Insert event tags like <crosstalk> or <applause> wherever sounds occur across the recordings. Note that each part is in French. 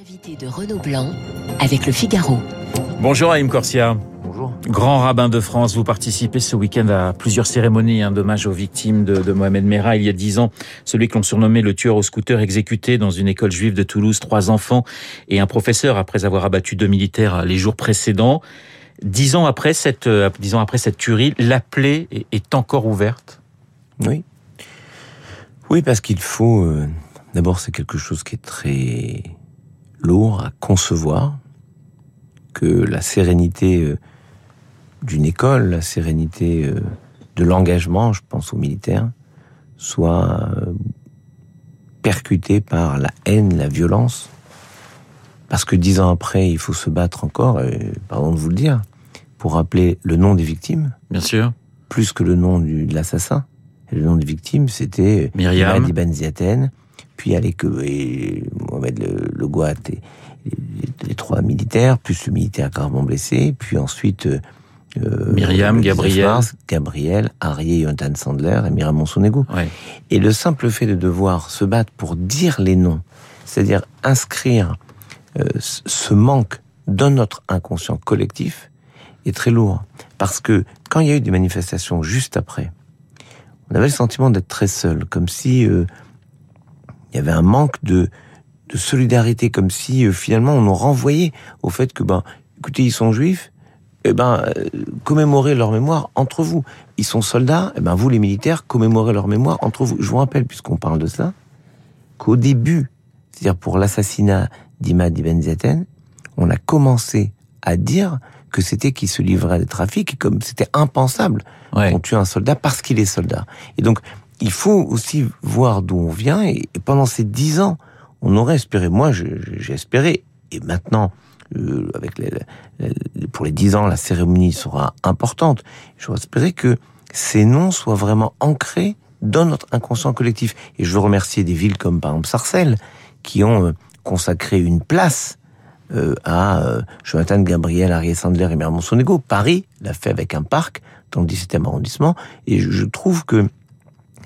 L'invité de Renaud Blanc avec le Figaro. Bonjour Aïm Corsia. Bonjour. Grand rabbin de France, vous participez ce week-end à plusieurs cérémonies hein, d'hommage aux victimes de, de, Mohamed Merah. Il y a dix ans, celui que l'on surnommait le tueur au scooter exécuté dans une école juive de Toulouse, trois enfants et un professeur après avoir abattu deux militaires les jours précédents. Dix ans après cette, euh, dix ans après cette tuerie, la plaie est encore ouverte? Oui. Oui, parce qu'il faut. Euh, D'abord, c'est quelque chose qui est très lourd à concevoir, que la sérénité euh, d'une école, la sérénité euh, de l'engagement, je pense aux militaires, soit euh, percutée par la haine, la violence. Parce que dix ans après, il faut se battre encore, et, pardon de vous le dire, pour rappeler le nom des victimes. Bien sûr. Plus que le nom du, de l'assassin. Et le nom des victimes, c'était Myriam Madi Ben Ziaten, puis allez que et Mohamed Le, le Gouat et les, les, trois militaires, plus le militaire gravement blessé, puis ensuite euh, Myriam, Gabriel, mars, Gabriel, Arié, Jonathan Sandler et Myriam Monsonego. Ouais. Et le simple fait de devoir se battre pour dire les noms, c'est-à-dire inscrire euh, ce manque dans notre inconscient collectif, est très lourd. Parce que quand il y a eu des manifestations juste après, on avait le sentiment d'être très seul, comme si euh, il y avait un manque de, de solidarité, comme si euh, finalement on nous renvoyait au fait que, ben, écoutez, ils sont juifs, eh ben, euh, commémorez leur mémoire entre vous. Ils sont soldats, eh ben, vous les militaires, commémorez leur mémoire entre vous. Je vous rappelle, puisqu'on parle de cela, qu'au début, c'est-à-dire pour l'assassinat d'Imad Ibn Zaten, on a commencé à dire que c'était qu'il se livrait à des trafics, comme c'était impensable ouais. qu'on tue un soldat parce qu'il est soldat. Et donc, il faut aussi voir d'où on vient. Et, pendant ces dix ans, on aurait espéré, moi j'ai espéré, et maintenant, euh, pour les dix ans, la cérémonie sera importante. J'aurais espéré que ces noms soient vraiment ancrés dans notre inconscient collectif. Et je veux remercier des villes comme par exemple Sarcelles, qui ont euh, consacré une place euh, à euh, Jonathan Gabriel, Arié Sandler et Mermont Sonego. Paris l'a fait avec un parc dans le 17e arrondissement. Et je trouve que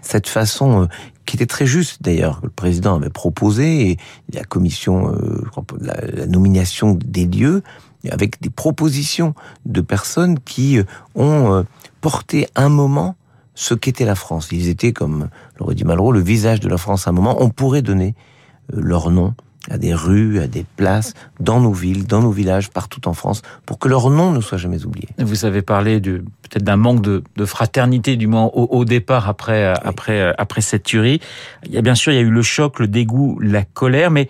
cette façon euh, qui était très juste d'ailleurs que le président avait proposé et la commission euh, la, nomination des lieux avec des propositions de personnes qui euh, ont porté un moment ce qu'était la France. Ils étaient, comme l'aurait dit Malraux, le visage de la France à un moment. On pourrait donner leur nom à des rues, à des places, dans nos villes, dans nos villages, partout en France, pour que leur nom ne soit jamais oublié. Vous avez parlé peut-être d'un manque de, de, fraternité, du moins au, au départ, après, oui. après, après cette tuerie. Il y a bien sûr, il y a eu le choc, le dégoût, la colère, mais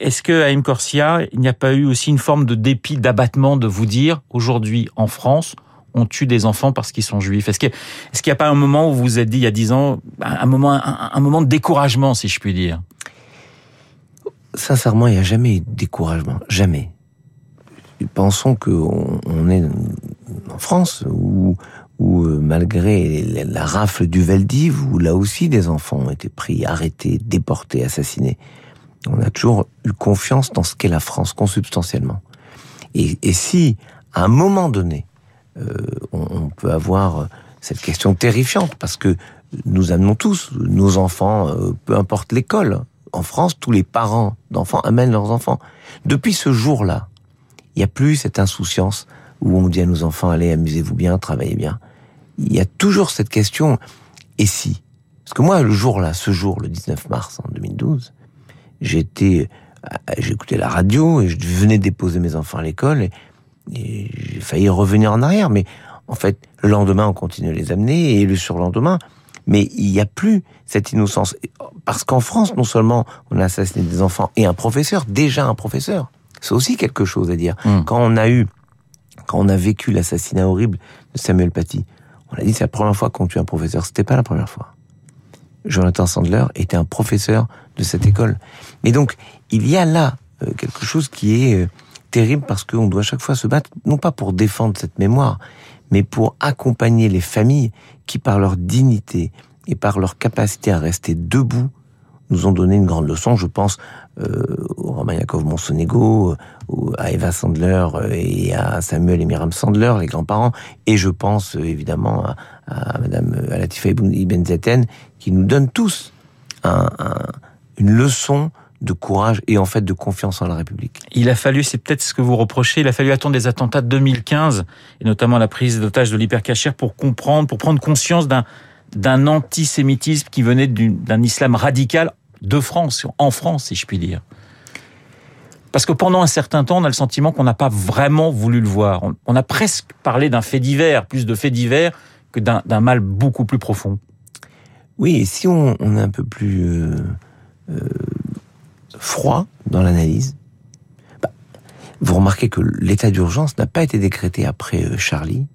est-ce que à M. Corsia, il n'y a pas eu aussi une forme de dépit, d'abattement de vous dire, aujourd'hui, en France, on tue des enfants parce qu'ils sont juifs? Est-ce qu'il est qu'il n'y a pas un moment où vous vous êtes dit, il y a dix ans, un moment, un, un moment de découragement, si je puis dire? Sincèrement, il n'y a jamais eu de découragement. Jamais. Pensons qu'on on est en France, où, où malgré la rafle du Veldiv, où là aussi des enfants ont été pris, arrêtés, déportés, assassinés, on a toujours eu confiance dans ce qu'est la France, consubstantiellement. Et, si, à un moment donné, euh, on, on, peut avoir cette question terrifiante, parce que nous amenons tous nos enfants, euh, peu importe l'école, en France, tous les parents d'enfants amènent leurs enfants. Depuis ce jour-là, il n'y a plus cette insouciance où on dit à nos enfants, allez, amusez-vous bien, travaillez bien. Il y a toujours cette question, et si? Parce que moi, le jour-là, ce jour, le 19 mars en 2012, j'étais, j'écoutais la radio et je venais déposer mes enfants à l'école et, et j'ai failli revenir en arrière. Mais en fait, le lendemain, on continue à les amener et le surlendemain, mais il n'y a plus cette innocence. Parce qu'en France, non seulement on a assassiné des enfants et un professeur, déjà un professeur, c'est aussi quelque chose à dire. Mmh. Quand on a eu, quand on a vécu l'assassinat horrible de Samuel Paty, on a dit c'est la première fois qu'on tue un professeur. C'était pas la première fois. Jonathan Sandler était un professeur de cette école. Et donc, il y a là euh, quelque chose qui est euh, terrible parce qu'on doit chaque fois se battre, non pas pour défendre cette mémoire, mais pour accompagner les familles qui, par leur dignité et par leur capacité à rester debout, nous ont donné une grande leçon. Je pense euh, au Romain Monsonego, euh, à Eva Sandler et à Samuel et Myriam Sandler, les grands-parents, et je pense euh, évidemment à, à Madame Alatifa Ibn Zaten, qui nous donnent tous un, un, une leçon de courage et en fait de confiance en la République. Il a fallu, c'est peut-être ce que vous reprochez, il a fallu attendre des attentats de 2015 et notamment la prise d'otage de l'hypercachère pour comprendre, pour prendre conscience d'un d'un antisémitisme qui venait d'un islam radical de France, en France, si je puis dire. Parce que pendant un certain temps, on a le sentiment qu'on n'a pas vraiment voulu le voir. On, a presque parlé d'un fait divers, plus de fait divers que d'un mal beaucoup plus profond. Oui, et si on, est un peu plus euh, euh, froid dans l'analyse, bah, vous remarquez que l'état d'urgence n'a pas été décrété après euh, Charlie,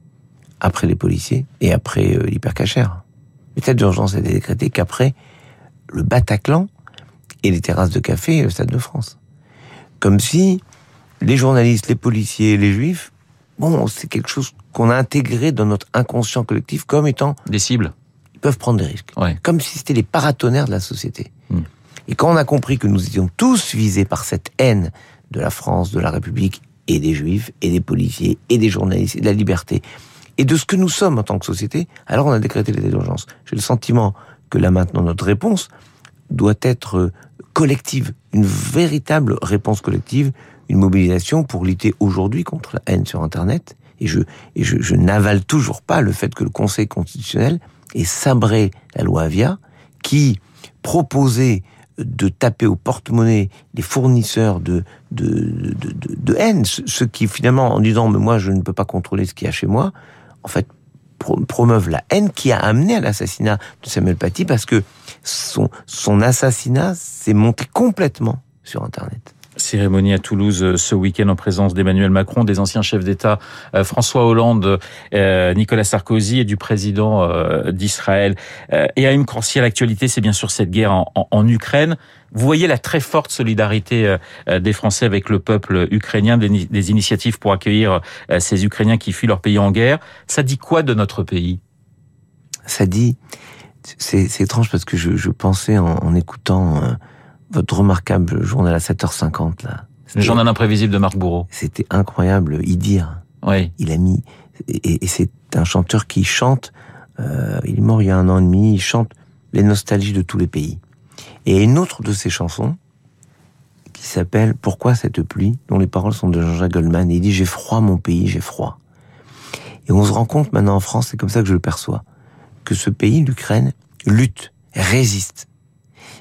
après les policiers et après l'hypercachère. L'état d'urgence a été décrété qu'après le Bataclan et les terrasses de café et le Stade de France. Comme si les journalistes, les policiers, les juifs, bon, c'est quelque chose qu'on a intégré dans notre inconscient collectif comme étant des cibles. Ils peuvent prendre des risques. Comme si c'était les paratonnerres de la société. Hmm. Et quand on a compris que nous étions tous visés par cette haine de la France, de la République et des juifs et des policiers et des journalistes et de la liberté et de ce que nous sommes en tant que société, alors on a décrété l'état d'urgence. J'ai le sentiment que là maintenant notre réponse doit être collective, une véritable réponse collective, une mobilisation pour lutter aujourd'hui contre la haine sur Internet. Et je, et je, je n'avale toujours pas le fait que le Conseil constitutionnel ait sabré la loi Avia, qui proposait de taper au porte-monnaie les fournisseurs de, de, de, de, haine, ceux qui finalement, en disant mais moi je ne peux pas contrôler ce qu'il y a chez moi, en fait promeuvent la haine qui a amené à l'assassinat de Samuel Paty parce que son, son assassinat s'est monté complètement sur Internet. Cérémonie à Toulouse euh, ce week-end en présence d'Emmanuel Macron, des anciens chefs d'État euh, François Hollande, euh, Nicolas Sarkozy et du président d'Israël. Et à une à l'actualité, c'est bien sûr cette guerre en, Ukraine. Vous voyez la très forte solidarité des Français avec le peuple ukrainien, des, initiatives pour accueillir ces Ukrainiens qui fuient leur pays en guerre. Ça dit quoi de notre pays? Ça dit, c'est étrange parce que je, pensais en, en écoutant votre remarquable journal à 7h50 là. Le journal imprévisible de Marc Bourreau. C'était incroyable, Idir. Oui. Il a mis et, et c'est un chanteur qui chante. Euh, il est mort il y a un an et demi. Il chante les nostalgies de tous les pays. Et une autre de ses chansons qui s'appelle Pourquoi cette pluie, dont les paroles sont de Jean-Jacques Goldman. Et il dit j'ai froid mon pays, j'ai froid. Et on se rend compte maintenant en France, c'est comme ça que je le perçois, que ce pays, l'Ukraine, lutte, résiste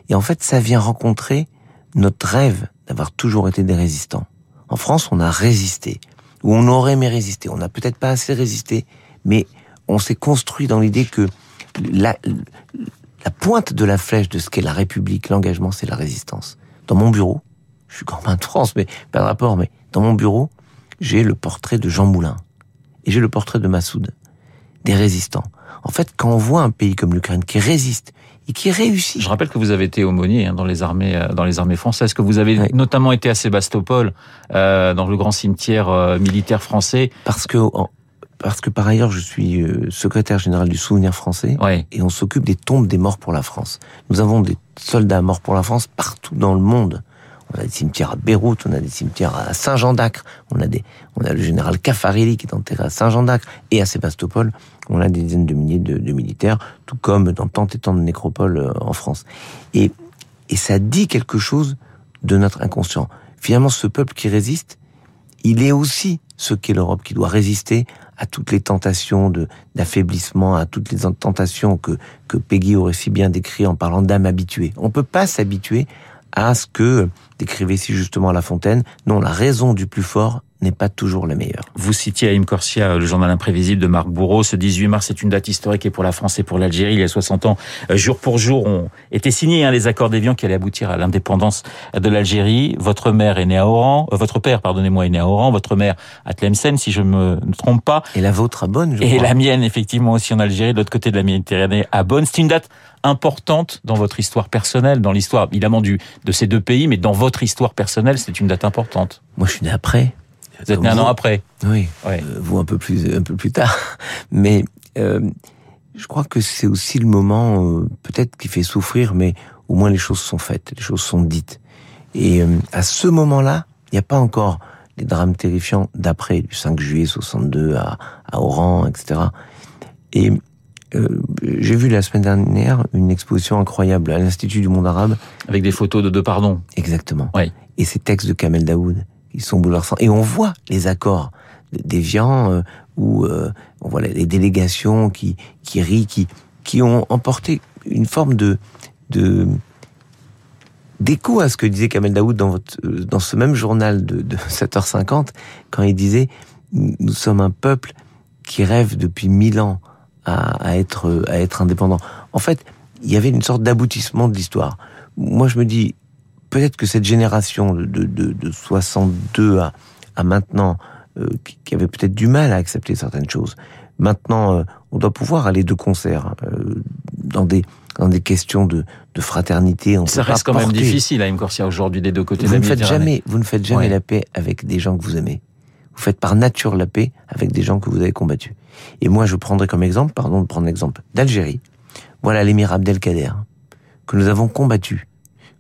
et en fait, ça vient rencontrer notre rêve d'avoir toujours été des résistants. En France, on a résisté, ou on aurait aimé résister. On n'a peut-être pas assez résisté, mais on s'est construit dans l'idée que la, pointe de la flèche de ce qu'est la République, l'engagement, c'est la résistance. Dans mon bureau, je suis grand de France, mais pas de rapport, mais dans mon bureau, j'ai le portrait de Jean Moulin. Et j'ai le portrait de Massoud. Des résistants. En fait, quand on voit un pays comme l'Ukraine qui résiste, et qui réussit. Je rappelle que vous avez été aumônier hein, dans les armées euh, dans les armées françaises, que vous avez notamment été à Sébastopol, euh, dans le grand cimetière euh, militaire français. Parce que parce que par ailleurs je suis secrétaire général du Souvenir français et on s'occupe des tombes des morts pour la France. Nous avons des soldats morts pour la France partout dans le monde. On a des cimetières à Beyrouth, on a des cimetières à Saint-Jean d'Acre, on a des, on a le général Caffarelli qui est enterré à Saint-Jean d'Acre et à Sébastopol, on a des dizaines de milliers de, de, militaires, tout comme dans tant et tant de nécropoles euh, en France. Et, et ça dit quelque chose de notre inconscient. Finalement, ce peuple qui résiste, il est aussi ce qu'est l'Europe, qui doit résister à toutes les tentations de d'affaiblissement, à toutes les tentations que que Peggy aurait si bien décrit en parlant d'âme habituée. On peut pas s'habituer à ce que, décrivait si justement La Fontaine, non, la raison du plus fort n'est pas toujours la meilleure. Vous citiez Aïm Corsia, le journal imprévisible de Marc Bourreau. Ce 18 mars c'est une date historique et pour la France et pour l'Algérie. Il y a 60 ans, euh, jour pour jour, ont été signés hein, les accords d'Évian qui allaient aboutir à l'indépendance de l'Algérie. Votre mère est née à Oran, euh, votre père, pardonnez-moi, est né à Oran, votre mère à Tlemcen, si je me ne trompe pas. Et la vôtre à Bonn, je Et la mienne, effectivement, aussi en Algérie, de l'autre côté de la Méditerranée, à Bonn. C'est une date importante dans votre histoire personnelle, dans l'histoire évidemment du, de ces deux pays, mais dans votre histoire personnelle, c'est une date importante. Moi, je suis né après. Vous êtes né un an après. Oui. Ouais. Euh, vous un peu plus un peu plus tard, <laughs> mais euh, je crois que c'est aussi le moment euh, peut-être qui fait souffrir, mais au moins les choses sont faites, les choses sont dites. Et à ce moment-là, il n'y a pas encore les drames terrifiants d'après du 5 juillet 62 à, à Oran, etc. Et euh, j'ai vu la semaine dernière une exposition incroyable à l'Institut du monde arabe. Avec des photos de deux pardons. Exactement. Oui. Et ces textes de Kamel Daoud, qui sont bouleversants. Et on voit les accords déviants, euh, où euh, on voit les délégations qui, qui rient, qui, qui ont emporté une forme de, de d'écho à ce que disait Kamel Daoud dans, votre, euh, dans ce même journal de, de <laughs> 7h50, quand il disait « Nous sommes un peuple qui rêve depuis mille ans à, être, à être indépendant. En fait, il y avait une sorte d'aboutissement de l'histoire. Moi, je me dis, peut-être que cette génération de, de, de 62 à, à maintenant, euh, qui, avait peut-être du mal à accepter certaines choses, maintenant, euh, on doit pouvoir aller de concert euh, dans des dans des questions de, de fraternité. On ça reste quand même difficile à M. Corsia aujourd'hui des deux côtés vous de la ne faites jamais, Vous ne faites jamais la paix avec des gens que vous aimez. Vous faites par nature la paix avec des gens que vous avez combattus. Et moi, je prendrai comme exemple, pardon de prendre l'exemple d'Algérie. Voilà l'émir Abdelkader, que nous avons combattu,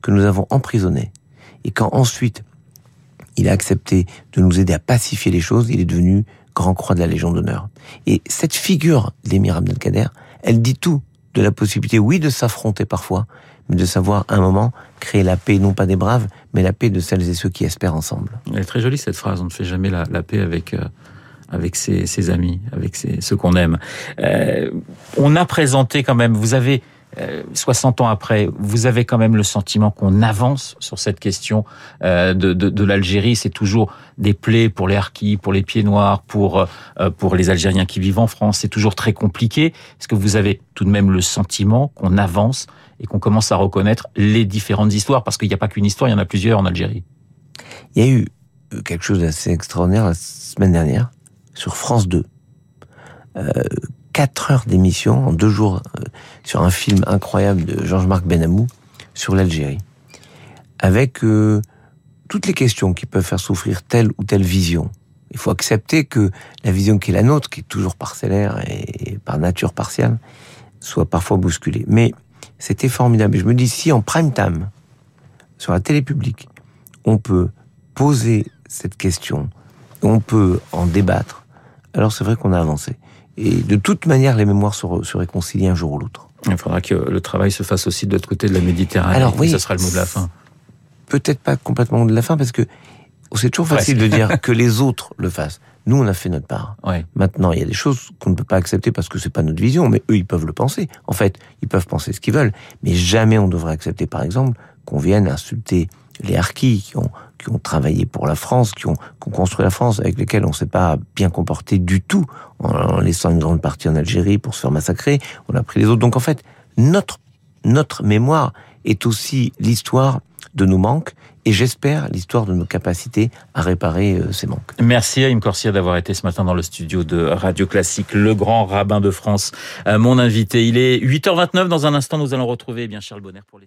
que nous avons emprisonné. Et quand ensuite, il a accepté de nous aider à pacifier les choses, il est devenu grand croix de la Légion d'honneur. Et cette figure l'émir Abdelkader, elle dit tout de la possibilité, oui, de s'affronter parfois, mais de savoir un moment créer la paix, non pas des braves, mais la paix de celles et ceux qui espèrent ensemble. Elle est très jolie cette phrase, on ne fait jamais la, la paix avec... Euh avec ses, ses, amis, avec ses, ceux qu'on aime. Euh, on a présenté quand même, vous avez, euh, 60 ans après, vous avez quand même le sentiment qu'on avance sur cette question euh, de, de, de l'Algérie. C'est toujours des plaies pour les harkis, pour les pieds noirs, pour, euh, pour les Algériens qui vivent en France. C'est toujours très compliqué. Est-ce que vous avez tout de même le sentiment qu'on avance et qu'on commence à reconnaître les différentes histoires? Parce qu'il n'y a pas qu'une histoire, il y en a plusieurs en Algérie. Il y a eu quelque chose d'assez extraordinaire la semaine dernière sur France 2. Euh, 4 heures d'émission en deux jours euh, sur un film incroyable de Georges-Marc Benamou sur l'Algérie. Avec euh, toutes les questions qui peuvent faire souffrir telle ou telle vision. Il faut accepter que la vision qui est la nôtre, qui est toujours parcellaire et par nature partielle, soit parfois bousculée. Mais c'était formidable. je me dis, si en prime time, sur la télé publique, on peut poser cette question, on peut en débattre, alors c'est vrai qu'on a avancé. Et de toute manière, les mémoires se, se réconcilient un jour ou l'autre. Il faudra que le travail se fasse aussi de l'autre côté de la Méditerranée. Alors oui, ça sera le mot de la fin. Peut-être pas complètement de la fin, parce que c'est toujours facile de dire <laughs> que les autres le fassent. Nous, on a fait notre part. Ouais. Maintenant, il y a des choses qu'on ne peut pas accepter parce que c'est pas notre vision, mais eux, ils peuvent le penser. En fait, ils peuvent penser ce qu'ils veulent, mais jamais on devrait accepter, par exemple, qu'on vienne insulter les harkis qui ont, qui ont travaillé pour la France, qui ont, qui ont construit la France, avec lesquels on ne s'est pas bien comporté du tout, en, laissant une grande partie en Algérie pour se faire massacrer. On a pris les autres. Donc en fait, notre, notre mémoire est aussi l'histoire de nos manques et j'espère l'histoire de nos capacités à réparer euh, ces manques. Merci Im Corsia d'avoir été ce matin dans le studio de Radio Classique, le grand rabbin de France, euh, mon invité. Il est 8h29, dans un instant nous allons retrouver eh bien Charles Bonner pour les